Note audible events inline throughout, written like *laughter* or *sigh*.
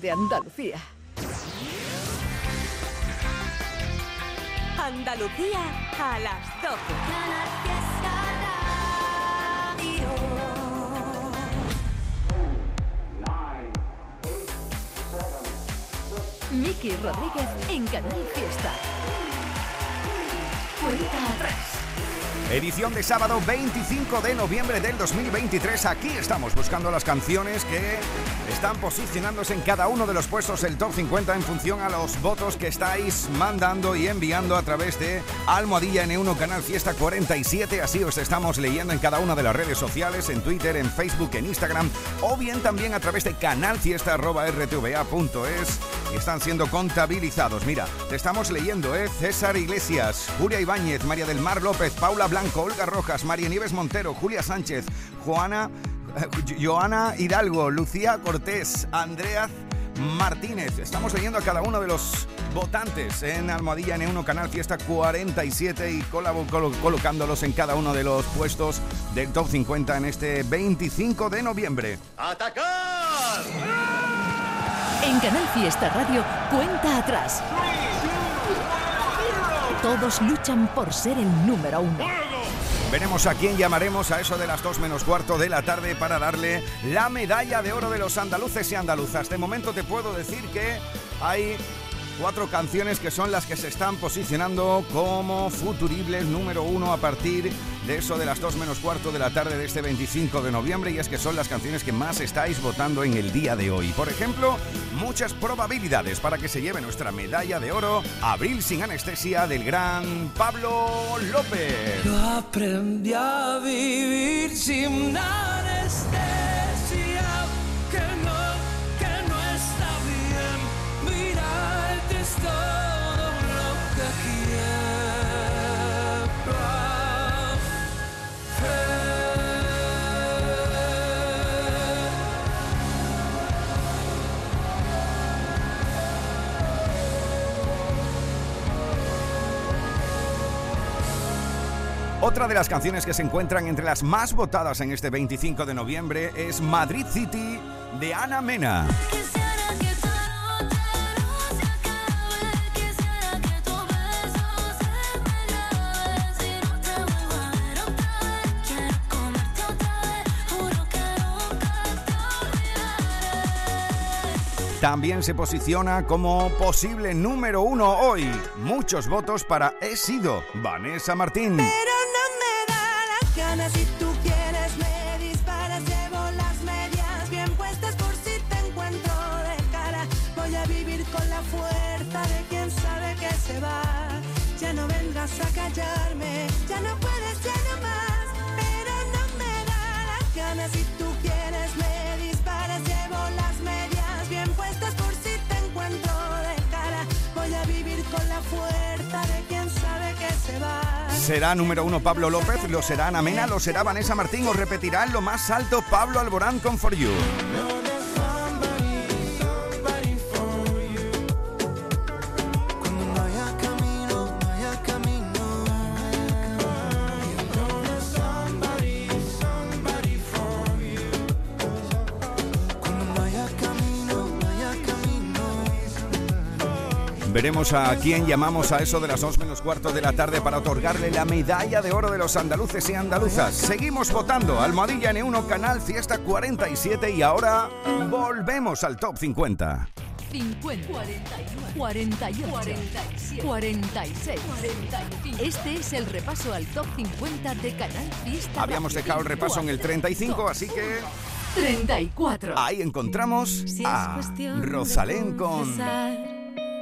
de Andalucía. Andalucía a las 12. Miki Rodríguez en Canal Fiesta. Cuenta atrás. Edición de sábado 25 de noviembre del 2023. Aquí estamos buscando las canciones que están posicionándose en cada uno de los puestos del top 50 en función a los votos que estáis mandando y enviando a través de Almohadilla N1 Canal Fiesta 47. Así os estamos leyendo en cada una de las redes sociales, en Twitter, en Facebook, en Instagram o bien también a través de canalfiesta.rtva.es están siendo contabilizados. Mira, te estamos leyendo, ¿eh? César Iglesias, Julia Ibáñez, María del Mar López, Paula Blanco, Olga Rojas, María Nieves Montero, Julia Sánchez, Juana, eh, Joana Hidalgo, Lucía Cortés, Andrea Martínez. Estamos leyendo a cada uno de los votantes en Almohadilla N1 Canal Fiesta 47 y colocándolos en cada uno de los puestos del top 50 en este 25 de noviembre. ¡Atacar! En Canal Fiesta Radio, cuenta atrás. Todos luchan por ser el número uno. Veremos a quién llamaremos a eso de las 2 menos cuarto de la tarde para darle la medalla de oro de los andaluces y andaluzas. De momento te puedo decir que hay cuatro canciones que son las que se están posicionando como futuribles número uno a partir de eso de las 2 menos cuarto de la tarde de este 25 de noviembre y es que son las canciones que más estáis votando en el día de hoy. Por ejemplo, muchas probabilidades para que se lleve nuestra medalla de oro Abril sin anestesia del gran Pablo López. Aprendí a vivir sin anestesia. Otra de las canciones que se encuentran entre las más votadas en este 25 de noviembre es Madrid City de Ana Mena. También se posiciona como posible número uno hoy. Muchos votos para He sido Vanessa Martín. Pero ¿Será número uno Pablo López? ¿Lo será Ana Mena? ¿Lo será Vanessa Martín? ¿O repetirá en lo más alto Pablo Alborán con For You? Veremos a quién llamamos a eso de las 2 menos cuarto de la tarde para otorgarle la medalla de oro de los andaluces y andaluzas. Seguimos votando. Almohadilla N1 Canal Fiesta 47 y ahora volvemos al top 50. 50, 41, 48, 47, 46, 45. Este es el repaso al top 50 de Canal Fiesta. Habíamos dejado el repaso en el 35, así que 34. ahí encontramos a Rosalén con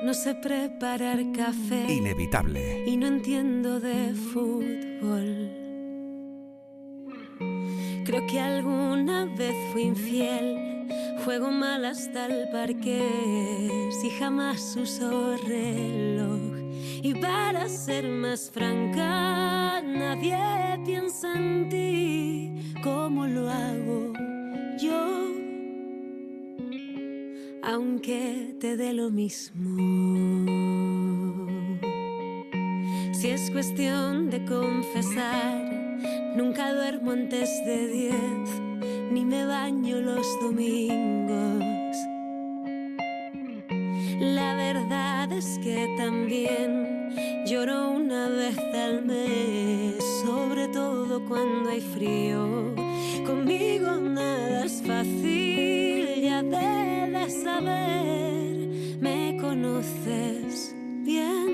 No sé preparar café Inevitable. y no entiendo de fútbol. Creo que alguna vez fui infiel, juego mal hasta el parque, si jamás uso reloj. Y para ser más franca, nadie piensa en ti como lo hago yo aunque te dé lo mismo. Si es cuestión de confesar, nunca duermo antes de diez, ni me baño los domingos. La verdad es que también lloro una vez al mes, sobre cuando hay frío. Conmigo nada es fácil, ya debes saber, me conoces bien.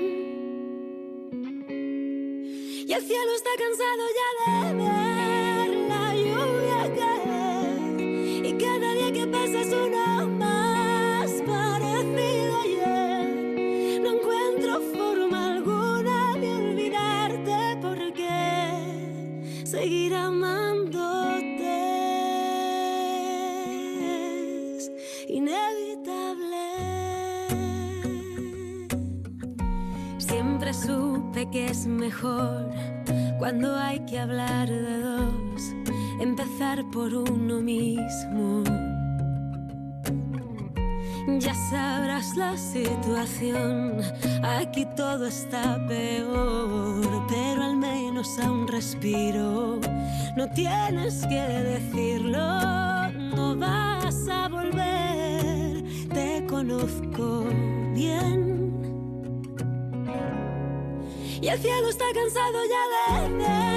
Y el cielo está cansado ya de ver la lluvia caer. Y cada día que pasa es uno seguir amándote es inevitable. Siempre supe que es mejor cuando hay que hablar de dos, empezar por uno mismo. Ya sabrás la situación, aquí todo está peor, pero al menos aún respiro. No tienes que decirlo, no vas a volver, te conozco bien. Y el cielo está cansado ya de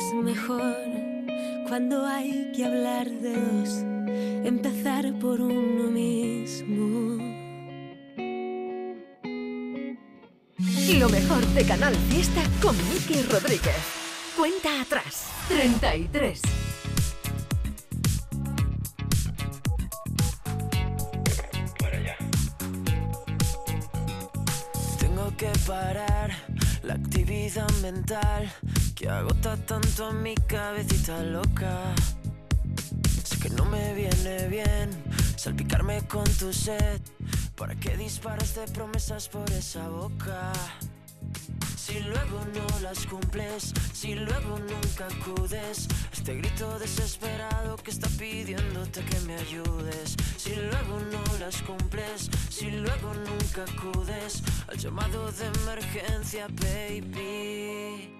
es mejor cuando hay que hablar de dos, empezar por uno mismo. Lo mejor de Canal Fiesta con Miki Rodríguez. Cuenta atrás. 33. Tengo que parar la actividad mental que agota tanto a mi cabecita loca. Sé que no me viene bien salpicarme con tu sed. ¿Para qué disparas de promesas por esa boca? Si luego no las cumples, si luego nunca acudes, este grito desesperado que está pidiéndote que me ayudes. Si luego no las cumples, si luego nunca acudes al llamado de emergencia, baby.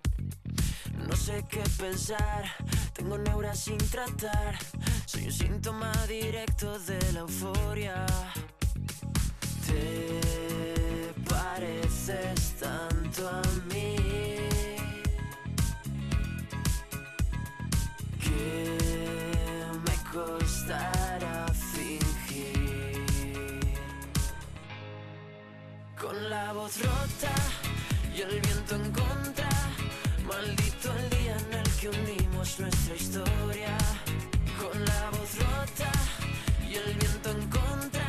No sé qué pensar, tengo neuras sin tratar. Soy un síntoma directo de la euforia. Te pareces tanto a mí. que me costará fingir. Con la voz rota y el que unimos nuestra historia. Con la voz rota y el viento en contra,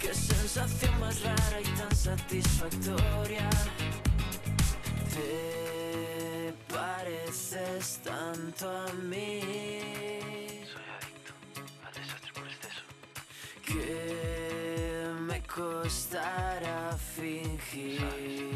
qué sensación más rara y tan satisfactoria. Te pareces tanto a mí. Soy adicto al desastre por exceso. Que me costará fingir.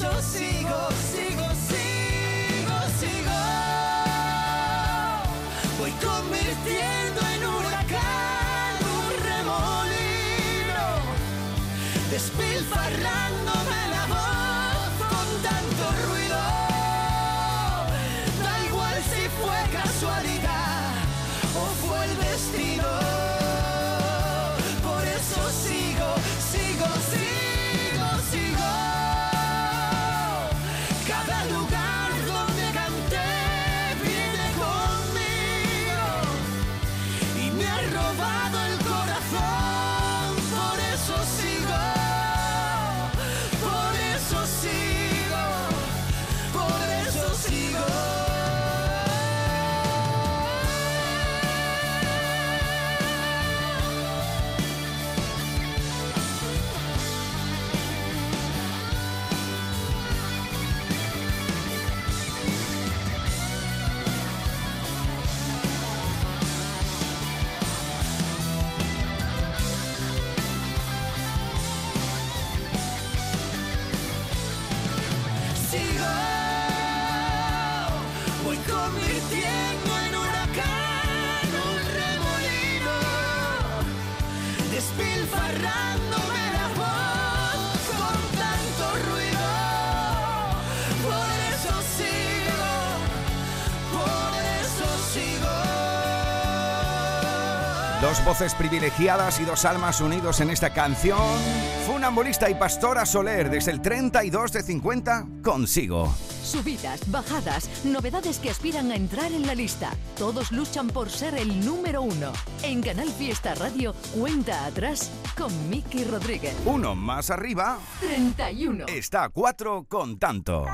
Eso sigo, sigo, sigo, sigo. Voy convirtiendo en huracán un remolino, despilfarrándome convirtiendo en huracán un remolino, despilfarrándome la voz con tanto ruido. Por eso sigo, por eso sigo. Dos voces privilegiadas y dos almas unidos en esta canción. Funambulista y Pastora Soler desde el 32 de 50 consigo. Subidas, bajadas, novedades que aspiran a entrar en la lista. Todos luchan por ser el número uno. En Canal Fiesta Radio, cuenta atrás con Miki Rodríguez. Uno más arriba 31. está a cuatro con tanto.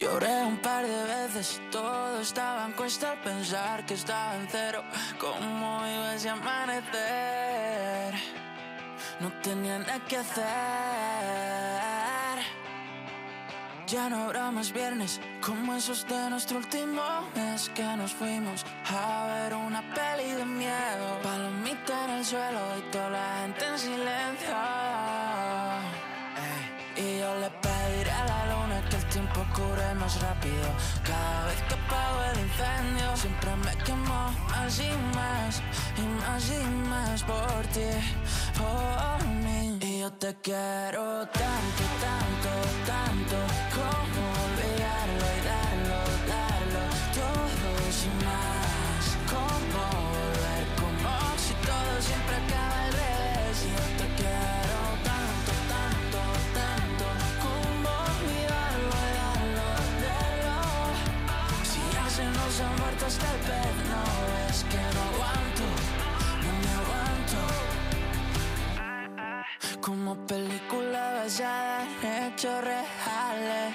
Lloré un par de veces, todo estaba en cuesta al pensar que estaba en cero. ¿Cómo iba ese amanecer? No tenía nada que hacer. Ya no habrá más viernes como esos de nuestro último mes que nos fuimos a ver una peli de miedo. Palomita en el suelo y toda la gente en silencio. Y yo le cure más rápido. Cada vez que apago el incendio, siempre me quemo más y más, y más y más por ti, por mí. Y yo te quiero tanto, tanto, tanto, como Incluso muertos este tal vez no es que no aguanto, no me aguanto. Como película basada en hechos reales,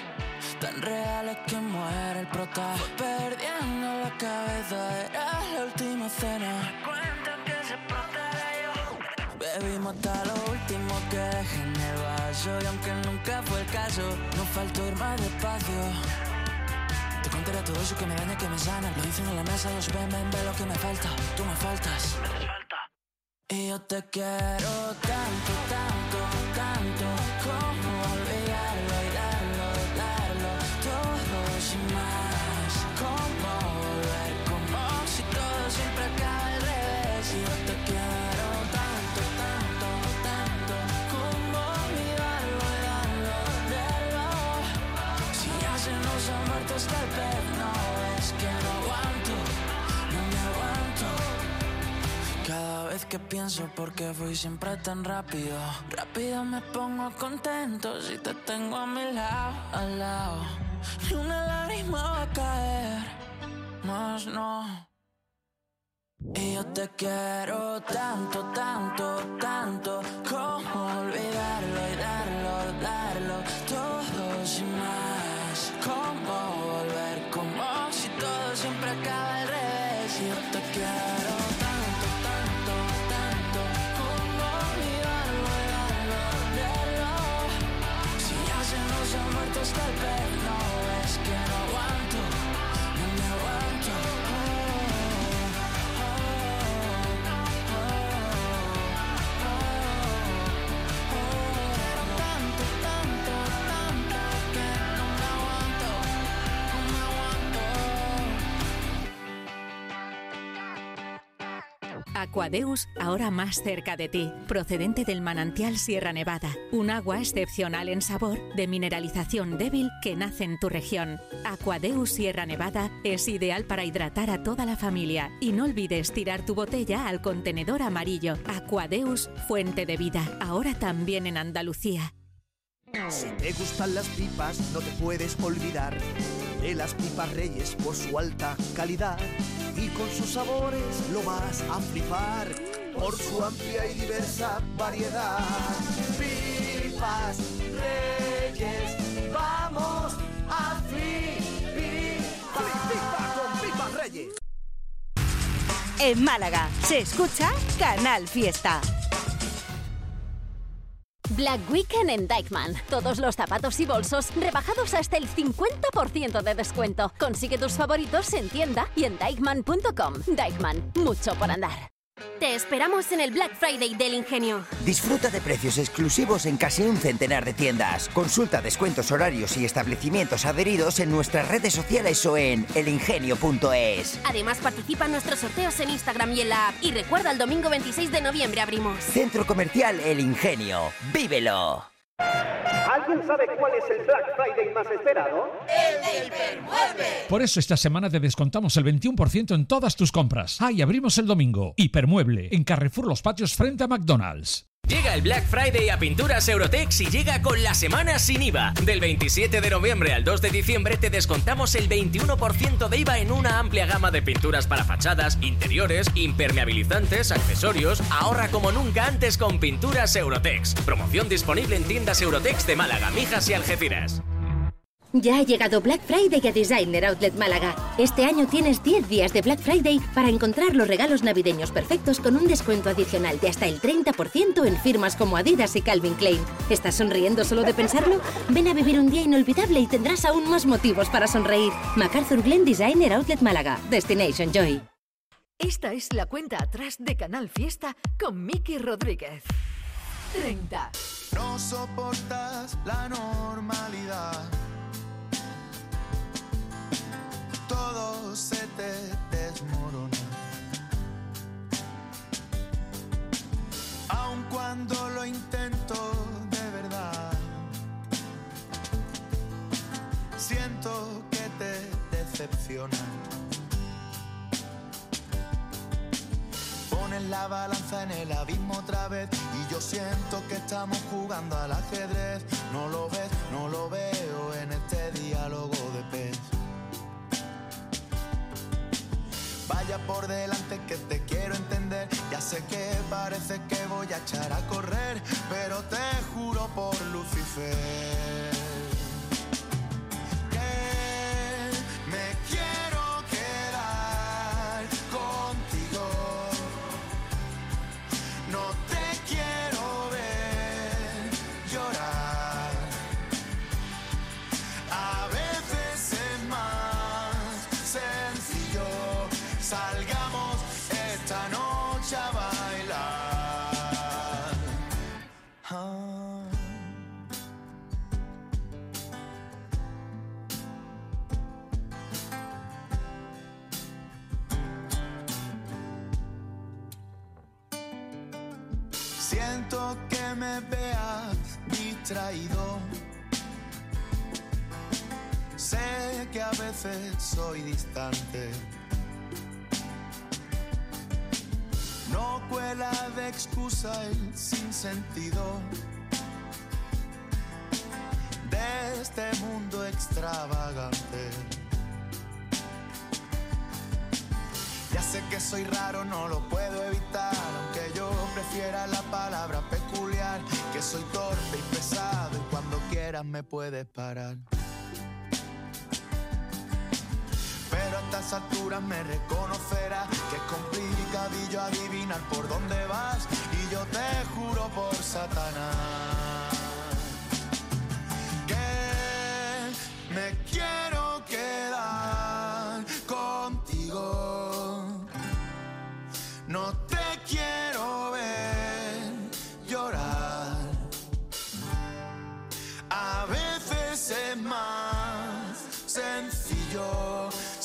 tan reales que muere el prota. Perdiendo la cabeza era la última cena. Cuentan que se protege Bebimos hasta lo último que dejé en el vaso y aunque nunca fue el caso, no faltó ir más despacio. Te contaré todo eso que me daña, que me sana. Lo dicen en la mesa, los ven, ven, ve lo que me falta. Tú me faltas. Y yo te quiero tanto, tanto, tanto que pienso por qué fui siempre tan rápido, rápido me pongo contento si te tengo a mi lado, al lado. Ni una lágrima va a caer, más no. Y yo te quiero tanto, tanto, tanto, como olvidarlo y darlo, darlo todo sin más. Como volver, como si todo siempre acaba ha muerto Aquadeus, ahora más cerca de ti, procedente del manantial Sierra Nevada, un agua excepcional en sabor, de mineralización débil que nace en tu región. Aquadeus Sierra Nevada es ideal para hidratar a toda la familia y no olvides tirar tu botella al contenedor amarillo. Aquadeus, fuente de vida, ahora también en Andalucía. Si te gustan las pipas, no te puedes olvidar de las pipas Reyes por su alta calidad y con sus sabores lo vas a flipar por su amplia y diversa variedad. Pipas Reyes, vamos a flipar. con pipas Reyes. En Málaga se escucha Canal Fiesta. Black Weekend en Dykman. Todos los zapatos y bolsos rebajados hasta el 50% de descuento. Consigue tus favoritos en tienda y en dykman.com. Dykman, mucho por andar. Te esperamos en el Black Friday del Ingenio. Disfruta de precios exclusivos en casi un centenar de tiendas. Consulta descuentos horarios y establecimientos adheridos en nuestras redes sociales o en elingenio.es. Además, participa en nuestros sorteos en Instagram y en la app. Y recuerda, el domingo 26 de noviembre abrimos. Centro Comercial El Ingenio. ¡Vívelo! ¿Alguien sabe cuál es el Black Friday más esperado? ¡El de Hipermueble! Por eso esta semana te descontamos el 21% en todas tus compras. Ah, y abrimos el domingo. Hipermueble, en Carrefour Los Patios frente a McDonald's. Llega el Black Friday a Pinturas Eurotex y llega con la semana sin IVA. Del 27 de noviembre al 2 de diciembre te descontamos el 21% de IVA en una amplia gama de pinturas para fachadas, interiores, impermeabilizantes, accesorios. Ahorra como nunca antes con Pinturas Eurotex. Promoción disponible en tiendas Eurotex de Málaga, Mijas y Algeciras. Ya ha llegado Black Friday a Designer Outlet Málaga. Este año tienes 10 días de Black Friday para encontrar los regalos navideños perfectos con un descuento adicional de hasta el 30% en firmas como Adidas y Calvin Klein. ¿Estás sonriendo solo de pensarlo? Ven a vivir un día inolvidable y tendrás aún más motivos para sonreír. MacArthur Glen Designer Outlet Málaga. Destination Joy. Esta es la cuenta atrás de Canal Fiesta con Miki Rodríguez. 30. No soportas la normalidad. Todo se te desmorona. Aun cuando lo intento de verdad, siento que te decepciona. Pones la balanza en el abismo otra vez y yo siento que estamos jugando al ajedrez. No lo ves, no lo veo en este diálogo de pez. Vaya por delante que te quiero entender. Ya sé que parece que voy a echar a correr, pero te juro por Lucifer Siento que me veas distraído. Sé que a veces soy distante. No cuela de excusa el sinsentido de este mundo extravagante. Ya sé que soy raro, no lo puedo prefiera la palabra peculiar, que soy torpe y pesado y cuando quieras me puedes parar. Pero a estas alturas me reconocerás que es complicadillo adivinar por dónde vas y yo te juro por Satanás que me quiero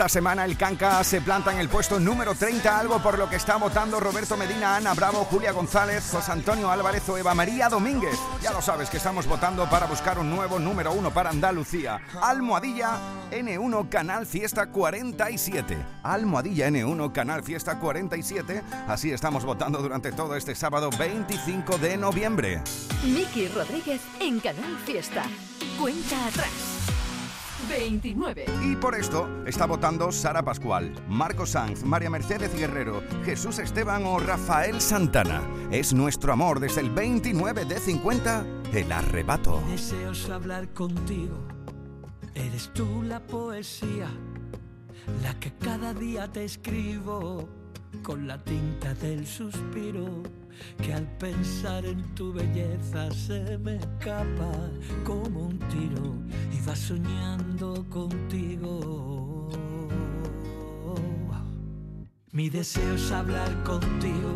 Esta semana el Canca se planta en el puesto número 30, algo por lo que está votando Roberto Medina, Ana Bravo, Julia González, José Antonio Álvarez o Eva María Domínguez. Ya lo sabes que estamos votando para buscar un nuevo número uno para Andalucía. Almohadilla N1 Canal Fiesta 47. Almohadilla N1 Canal Fiesta 47. Así estamos votando durante todo este sábado 25 de noviembre. Miki Rodríguez en Canal Fiesta. Cuenta atrás. 29. Y por esto está votando Sara Pascual, Marco Sanz, María Mercedes Guerrero, Jesús Esteban o Rafael Santana. Es nuestro amor desde el 29 de 50, el arrebato. Deseos hablar contigo. Eres tú la poesía, la que cada día te escribo con la tinta del suspiro, que al pensar en tu belleza se me escapa como un tiro y va soñando contigo. Mi deseo es hablar contigo,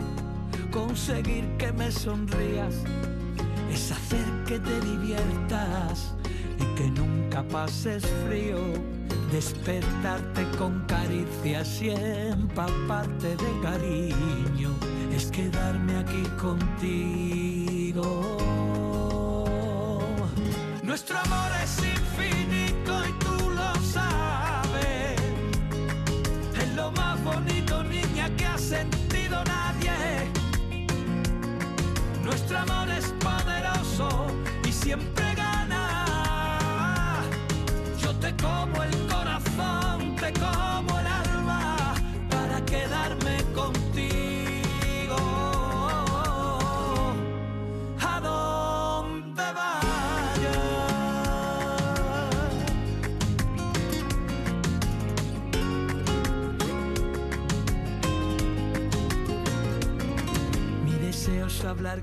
conseguir que me sonrías, es hacer que te diviertas y que nunca pases frío, despertarte con caricias y empaparte de cariño, es quedarme aquí contigo. Nuestro amor es infinito y tú lo sabes. Es lo más bonito, niña, que ha sentido nadie. Nuestro amor es poderoso y siempre gana. Yo te como el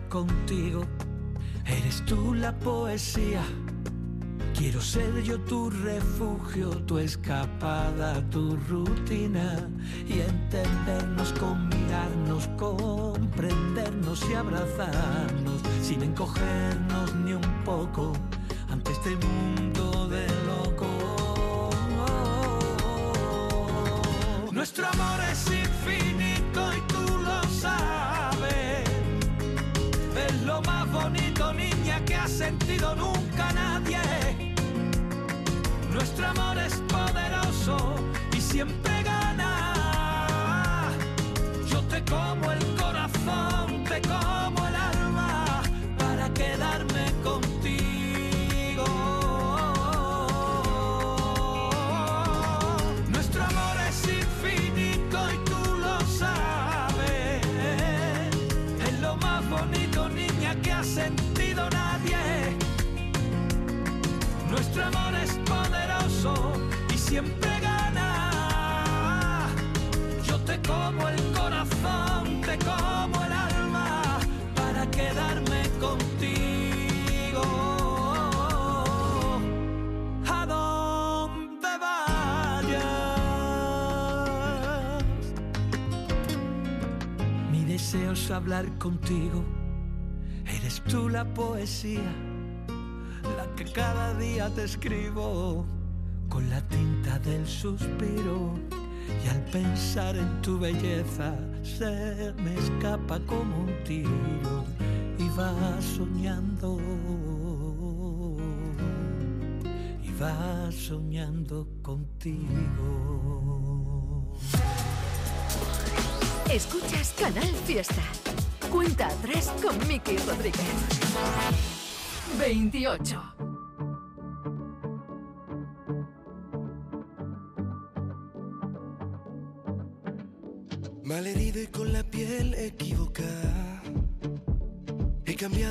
contigo. Eres tú la poesía. Quiero ser yo tu refugio, tu escapada, tu rutina y entendernos con mirarnos, comprendernos y abrazarnos sin encogernos ni un poco ante este mundo de locos. Nuestro amor es infinito y tú lo sabes. Sentido nunca nadie. Nuestro amor es poderoso y siempre gana. Yo te como el como el corazón, te como el alma para quedarme contigo. A donde vayas. Mi deseo es hablar contigo. Eres tú la poesía, la que cada día te escribo con la tinta del suspiro. Y al pensar en tu belleza se me escapa como un tiro y va soñando. Y va soñando contigo. Escuchas Canal Fiesta. Cuenta atrás con Miki Rodríguez. 28.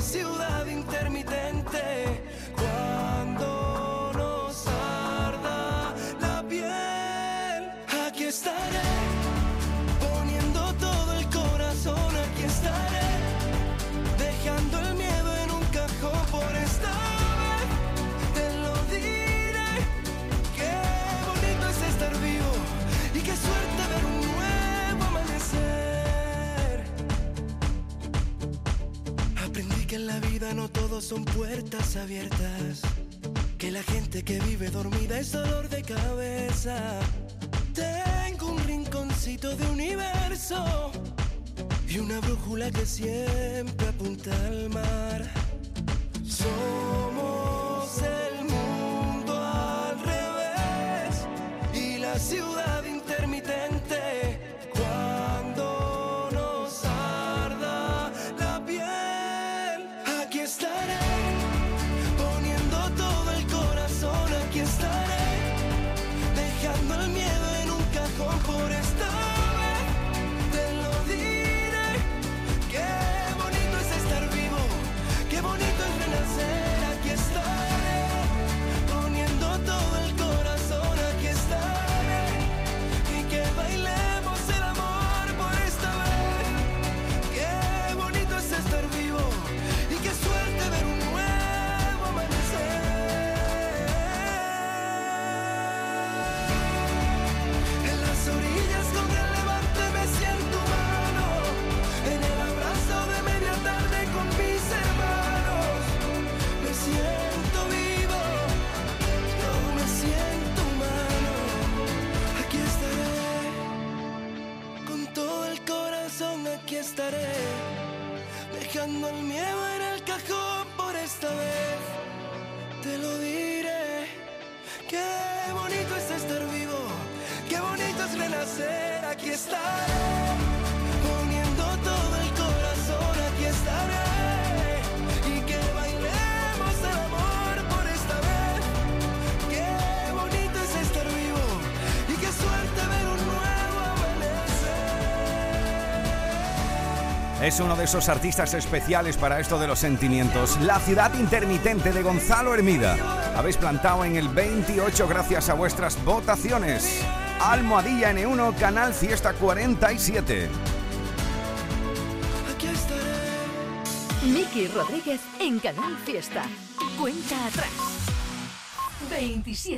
y todos son puertas abiertas. Que la gente que vive dormida es dolor de cabeza. Tengo un rinconcito de universo y una brújula que siempre apunta al mar. Somos Es uno de esos artistas especiales para esto de los sentimientos. La ciudad intermitente de Gonzalo Hermida. Habéis plantado en el 28 gracias a vuestras votaciones. Almohadilla N1, Canal Fiesta 47. Miki Rodríguez en Canal Fiesta. Cuenta atrás. 27.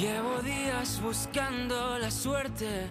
Llevo días buscando la suerte,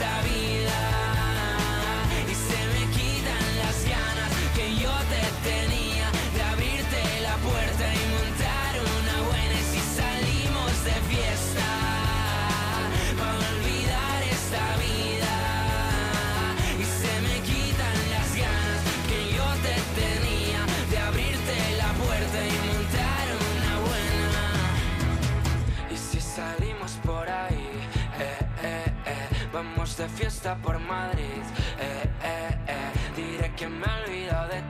esta vida. De fiesta por Madrid, eh, eh, eh, diré que me he olvidado de ti,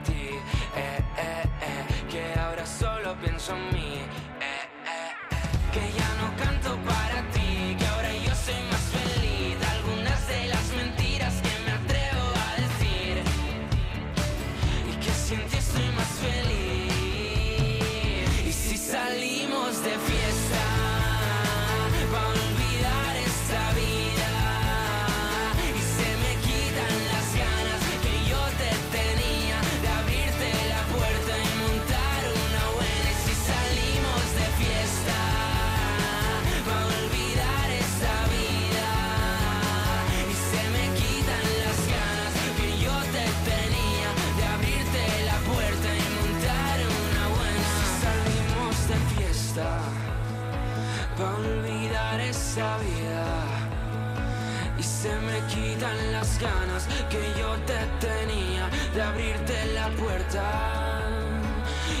y se me quitan las ganas que yo te tenía de abrirte la puerta.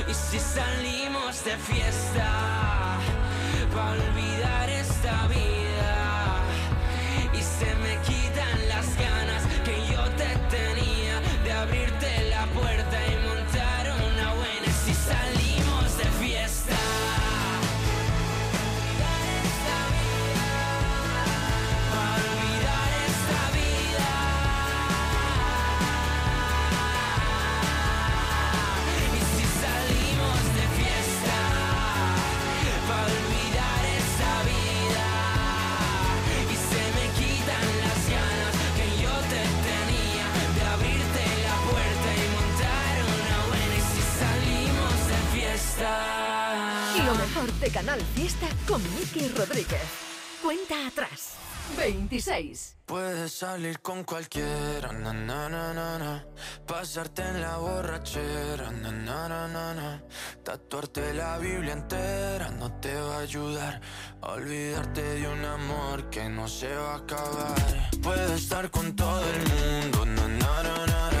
Y si salimos de fiesta para olvidar Canal Fiesta con Miki Rodríguez. Cuenta atrás. 26. Puedes salir con cualquiera, na, na, na, pasarte en la borrachera, na, tatuarte la Biblia entera no te va a ayudar olvidarte de un amor que no se va a acabar. Puedes estar con todo el mundo, na,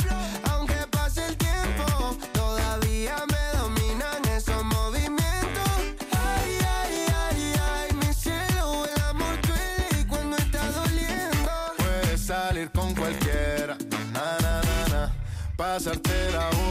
La borrachera,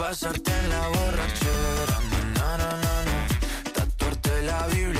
pasarte en la borrachera. No, no, no, no, tatuarte la Biblia.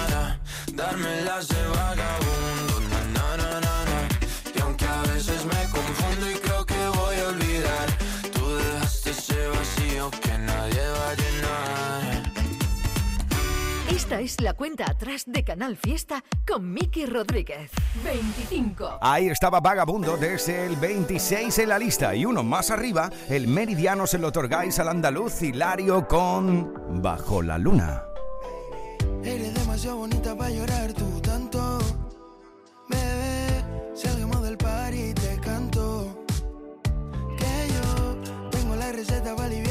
na. darme las de vagabundo, na na na na na. Y aunque a veces me confundo y creo que voy a olvidar, tú dejaste ese vacío que nadie va a llenar. Esta es la cuenta atrás de Canal Fiesta con Miki Rodríguez. 25. Ahí estaba Vagabundo desde el 26 en la lista y uno más arriba, el Meridiano se lo otorgáis al andaluz Hilario con Bajo la Luna. Eres demasiado bonita para llorar tú tanto. Bebé, salgamos del par y te canto. Que yo tengo la receta para aliviar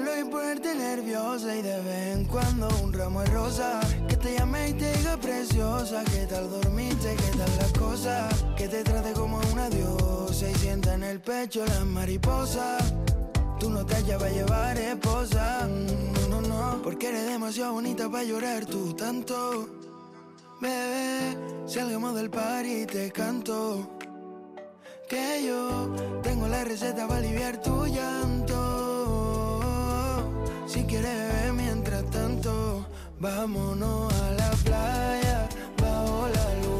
Mirarlo y ponerte nerviosa. Y de vez en cuando un ramo de rosa. Que te llame y te diga preciosa. ¿Qué tal dormiste? ¿Qué tal las cosas? Que te trate como una diosa. Y sienta en el pecho las mariposas. Tú no te hallas para llevar esposa. Mm, No, no, no. Porque eres demasiado bonita para llorar tú tanto. Bebé, salgamos del par y te canto. Que yo tengo la receta para aliviar tu llanto. Si quieres beber mientras tanto, vámonos a la playa. Bajo la luna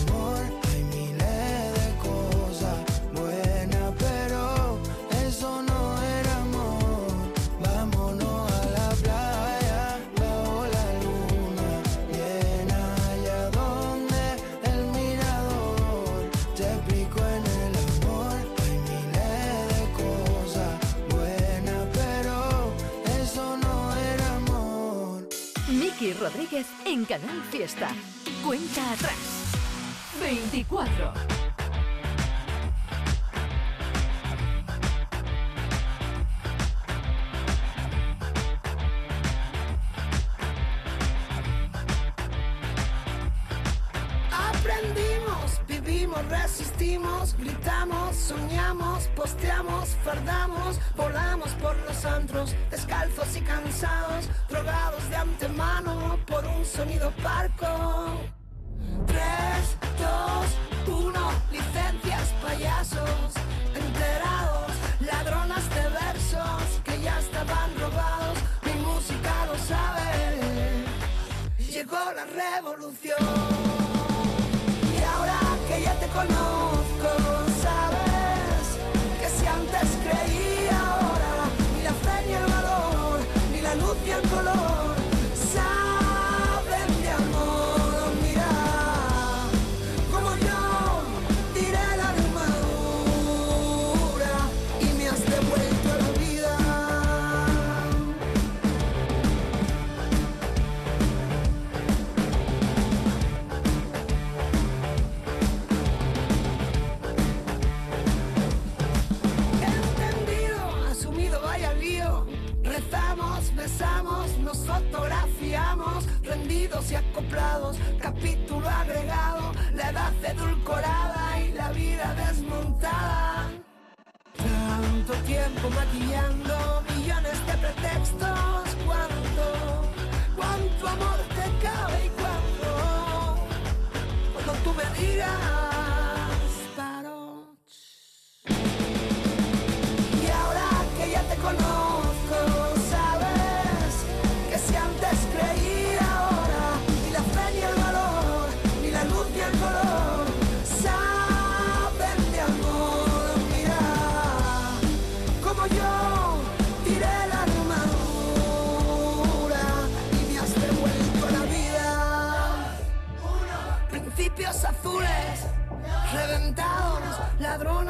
Rodríguez en Canal Fiesta. Cuenta atrás. 24. Aprendimos, vivimos, resistimos, gritamos, soñamos, posteamos, fardamos, volamos por los antros, descalzos y cansados, un sonido parco. Maquillando millones de pretextos, cuánto, cuánto amor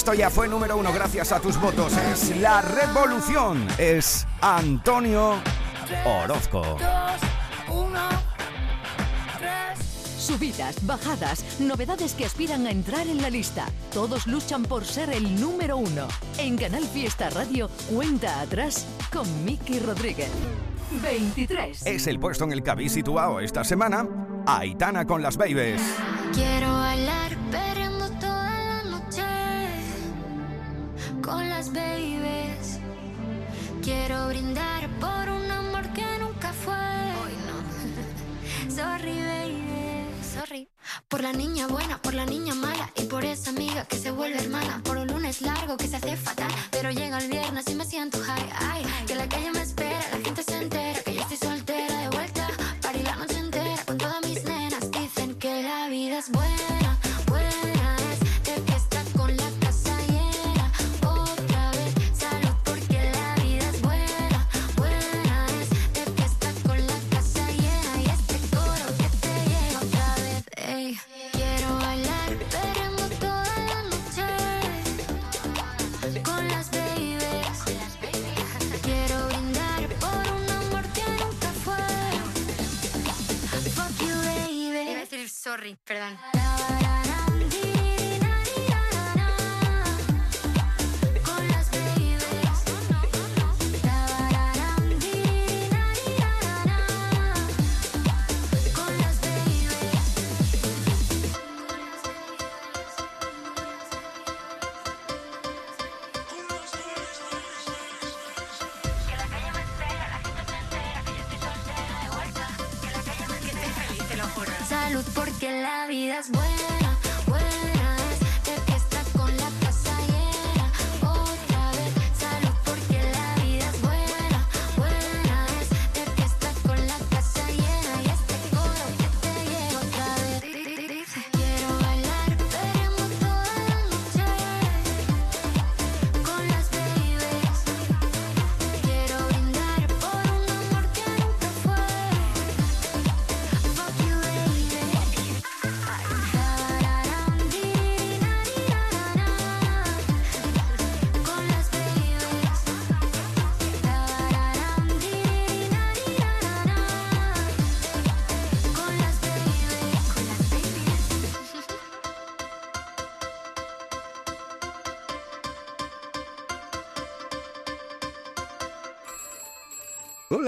Esto ya fue número uno gracias a tus votos. Es la revolución. Es Antonio Orozco. Subidas, bajadas, novedades que aspiran a entrar en la lista. Todos luchan por ser el número uno. En Canal Fiesta Radio, cuenta atrás con Miki Rodríguez. 23. Es el puesto en el que habéis situado esta semana Aitana con las Babies. Quiero por un amor que nunca fue. Hoy no. *laughs* Sorry, baby. Sorry. Por la niña buena, por la niña mala y por esa amiga que se vuelve hermana. Por un lunes largo que se hace fatal, pero llega el viernes y me siento high. Ay, que la calle me espera, la gente se entera que yo estoy soltera perdón.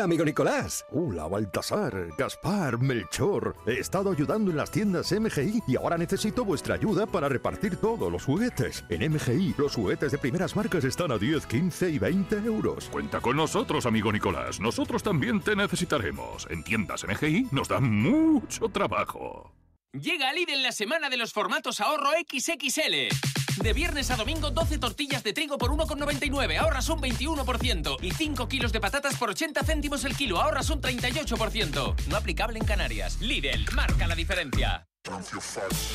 Hola, amigo Nicolás. Hola, Baltasar, Gaspar, Melchor. He estado ayudando en las tiendas MGI y ahora necesito vuestra ayuda para repartir todos los juguetes. En MGI, los juguetes de primeras marcas están a 10, 15 y 20 euros. Cuenta con nosotros, amigo Nicolás. Nosotros también te necesitaremos. En tiendas MGI nos da mucho trabajo. Llega a Lidl la semana de los formatos ahorro XXL. De viernes a domingo, 12 tortillas de trigo por 1,99, ahorras un 21%. Y 5 kilos de patatas por 80 céntimos el kilo, ahorras un 38%. No aplicable en Canarias. Lidl, marca la diferencia.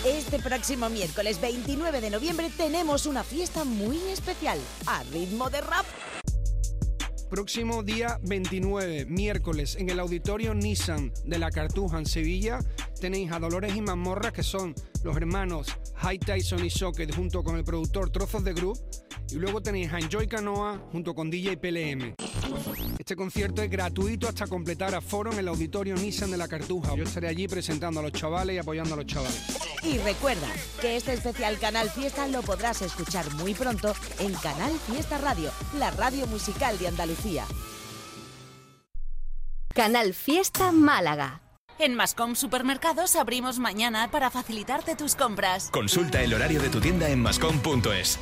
Este próximo miércoles 29 de noviembre tenemos una fiesta muy especial, a ritmo de rap. Próximo día 29, miércoles, en el auditorio Nissan de la Cartuja en Sevilla, tenéis a Dolores y Mazmorra, que son los hermanos High Tyson y Socket, junto con el productor Trozos de Group. Y luego tenéis a Enjoy Canoa junto con DJ PLM. Este concierto es gratuito hasta completar a foro en el auditorio Nissan de la Cartuja. Yo estaré allí presentando a los chavales y apoyando a los chavales. Y recuerda que este especial Canal Fiesta lo podrás escuchar muy pronto en Canal Fiesta Radio, la radio musical de Andalucía. Canal Fiesta Málaga. En Mascom Supermercados abrimos mañana para facilitarte tus compras. Consulta el horario de tu tienda en mascom.es.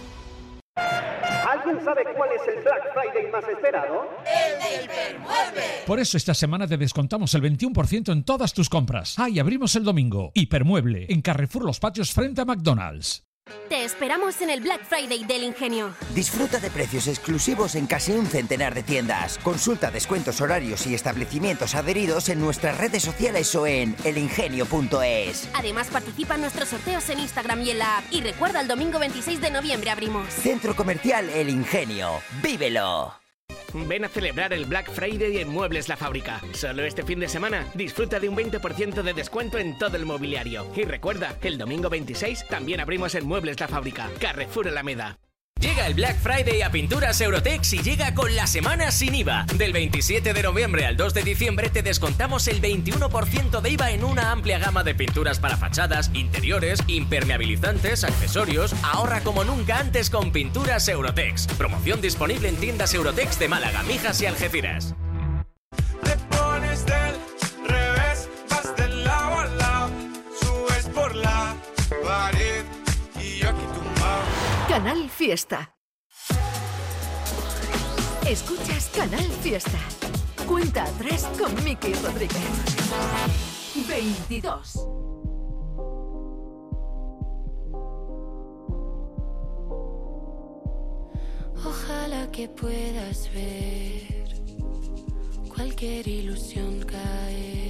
¿Alguien sabe cuál es el Black Friday más esperado? El de Hipermueble. Por eso esta semana te descontamos el 21% en todas tus compras. Ah, y abrimos el domingo. Hipermueble, en Carrefour Los Patios frente a McDonald's. Te esperamos en el Black Friday del Ingenio. Disfruta de precios exclusivos en casi un centenar de tiendas. Consulta descuentos horarios y establecimientos adheridos en nuestras redes sociales o en elingenio.es. Además, participa en nuestros sorteos en Instagram y en la app. Y recuerda, el domingo 26 de noviembre abrimos. Centro Comercial El Ingenio. ¡Vívelo! Ven a celebrar el Black Friday en Muebles La Fábrica. Solo este fin de semana disfruta de un 20% de descuento en todo el mobiliario. Y recuerda, el domingo 26 también abrimos en Muebles La Fábrica, Carrefour Alameda. Llega el Black Friday a Pinturas Eurotex y llega con la semana sin IVA. Del 27 de noviembre al 2 de diciembre te descontamos el 21% de IVA en una amplia gama de pinturas para fachadas, interiores, impermeabilizantes, accesorios. Ahorra como nunca antes con Pinturas Eurotex. Promoción disponible en tiendas Eurotex de Málaga, Mijas y Algeciras. Te pones del revés, vas del lado a lado, subes por la pared Canal Fiesta. Escuchas Canal Fiesta. Cuenta atrás con Miki Rodríguez. 22. Ojalá que puedas ver cualquier ilusión caer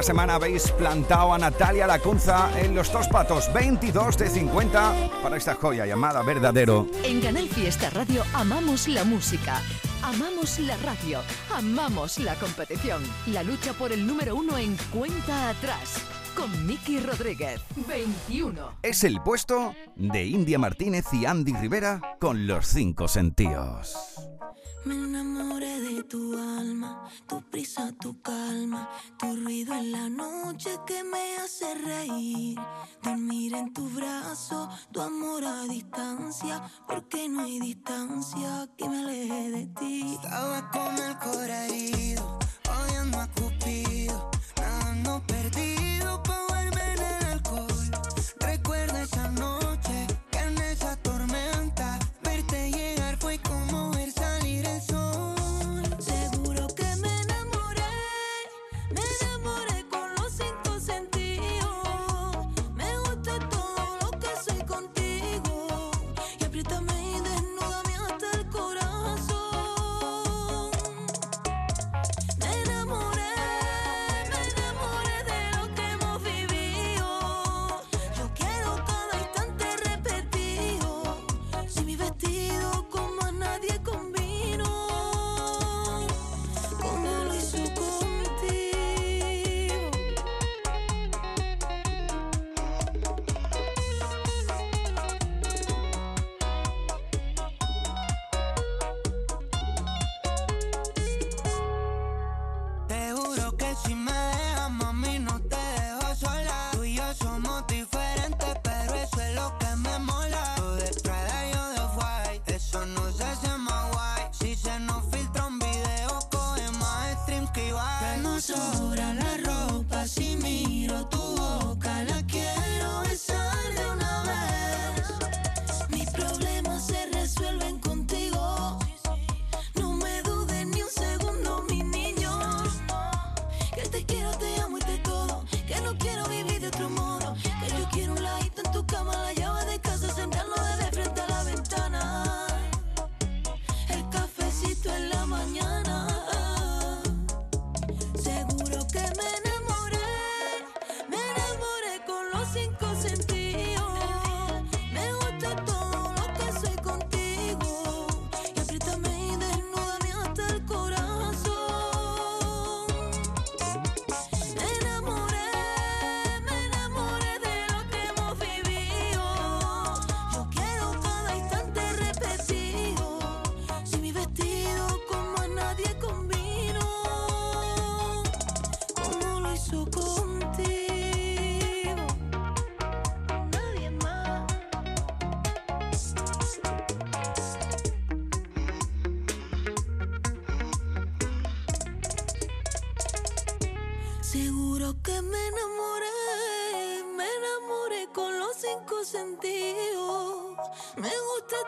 esta semana habéis plantado a Natalia Lacunza en los dos patos 22 de 50 para esta joya llamada Verdadero. En Canal Fiesta Radio amamos la música. Amamos la radio, amamos la competición, la lucha por el número uno en cuenta atrás, con Miki Rodríguez, 21. Es el puesto de India Martínez y Andy Rivera con los cinco sentidos. Me tu alma, tu prisa, tu calma, tu ruido en la noche que me hace reír, dormir en tu brazo, tu amor a distancia, porque no hay distancia que me aleje de ti. Estaba con el corazón herido, odiando a Cupido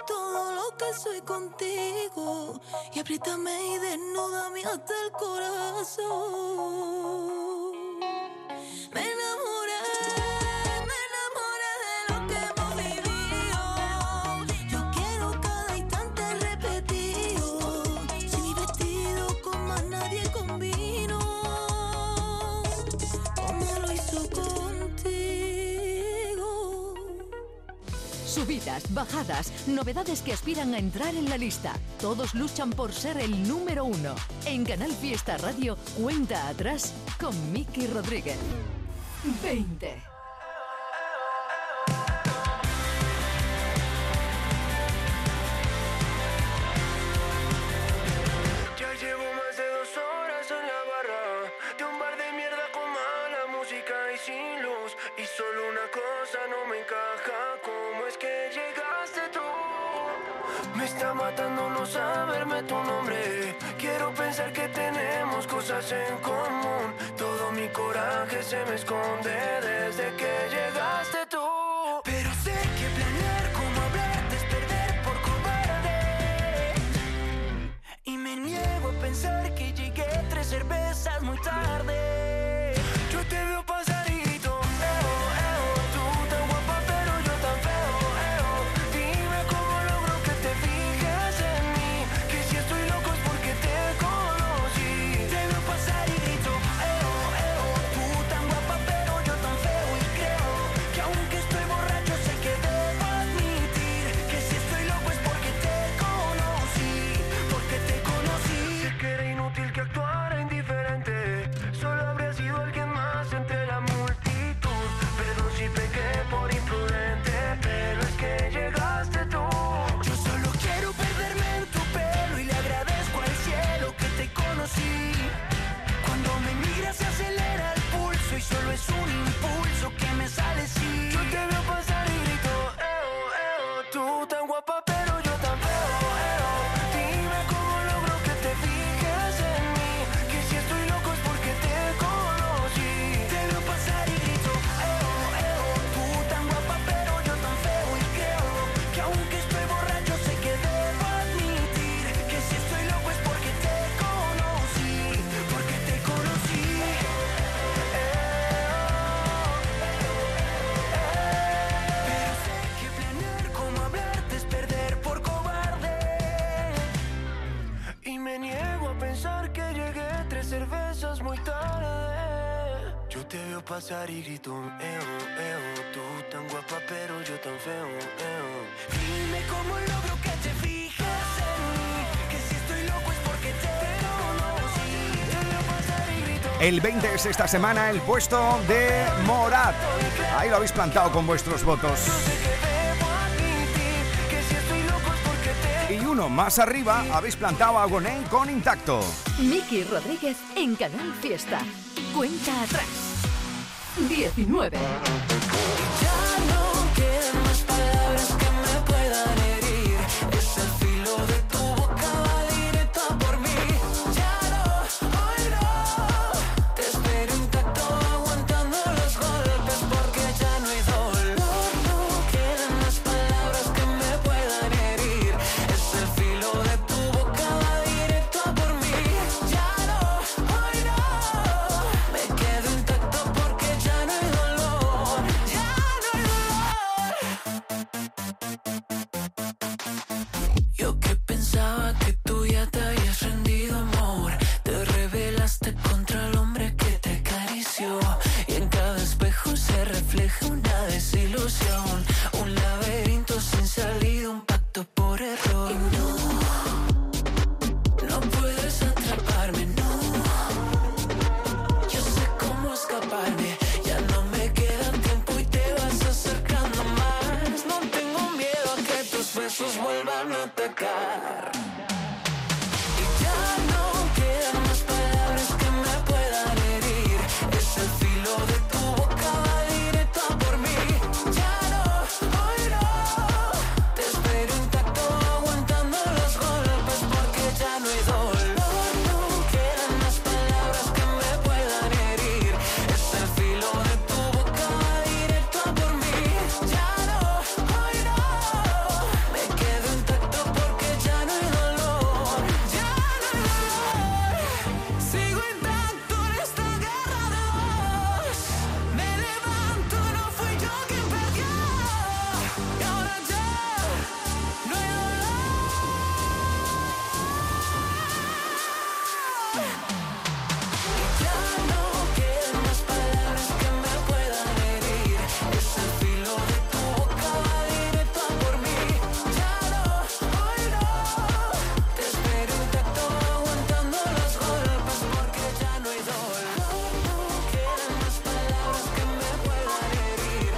todo lo que soy contigo y apriétame y desnúdame hasta el corazón. bajadas, novedades que aspiran a entrar en la lista. Todos luchan por ser el número uno. En Canal Fiesta Radio, cuenta atrás con Miki Rodríguez. 20. se me esconde desde que llegaste. Veo pasar y grito, eo, eo. Tú tan guapa, pero yo tan feo, eo. Dime cómo logro que te fijas en mí. Que si estoy loco es porque te conocí. Te veo pasar y grito. El 20 es esta semana el puesto de Morat. Ahí lo habéis plantado con vuestros votos. Y uno más arriba habéis plantado a Gonei con intacto. Miki Rodríguez en Canal Fiesta. Cuenta atrás. 19.